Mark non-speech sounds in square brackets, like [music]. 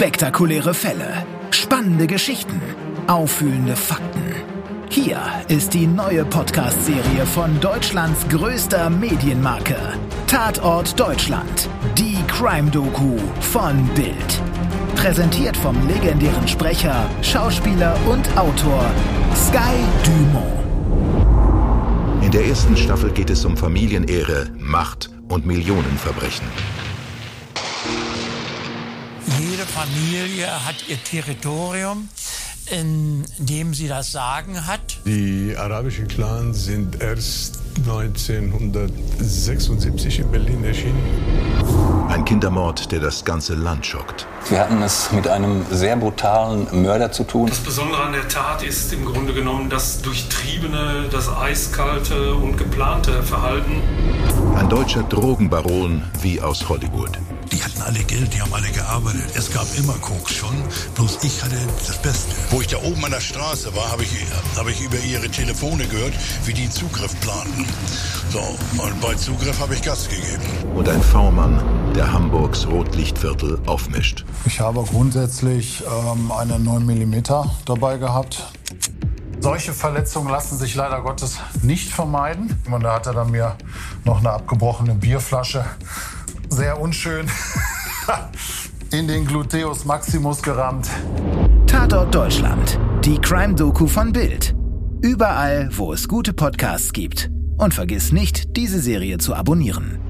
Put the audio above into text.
Spektakuläre Fälle, spannende Geschichten, auffühlende Fakten. Hier ist die neue Podcast-Serie von Deutschlands größter Medienmarke. Tatort Deutschland. Die Crime-Doku von Bild. Präsentiert vom legendären Sprecher, Schauspieler und Autor Sky Dumont. In der ersten Staffel geht es um Familienehre, Macht und Millionenverbrechen. Jede Familie hat ihr Territorium, in dem sie das Sagen hat. Die arabischen Clans sind erst 1976 in Berlin erschienen. Ein Kindermord, der das ganze Land schockt. Wir hatten es mit einem sehr brutalen Mörder zu tun. Das Besondere an der Tat ist im Grunde genommen das durchtriebene, das eiskalte und geplante Verhalten. Ein deutscher Drogenbaron wie aus Hollywood. Die hatten alle Geld, die haben alle gearbeitet. Es gab immer Koks schon, bloß ich hatte das Beste. Wo ich da oben an der Straße war, habe ich, hab ich über ihre Telefone gehört, wie die Zugriff planten. So, und bei Zugriff habe ich Gas gegeben. Und ein V-Mann, der Hamburgs Rotlichtviertel aufmischt. Ich habe grundsätzlich ähm, eine 9 mm dabei gehabt. Solche Verletzungen lassen sich leider Gottes nicht vermeiden. Und da hat er dann mir noch eine abgebrochene Bierflasche sehr unschön [laughs] in den Gluteus Maximus gerammt. Tatort Deutschland. Die Crime-Doku von Bild. Überall, wo es gute Podcasts gibt. Und vergiss nicht, diese Serie zu abonnieren.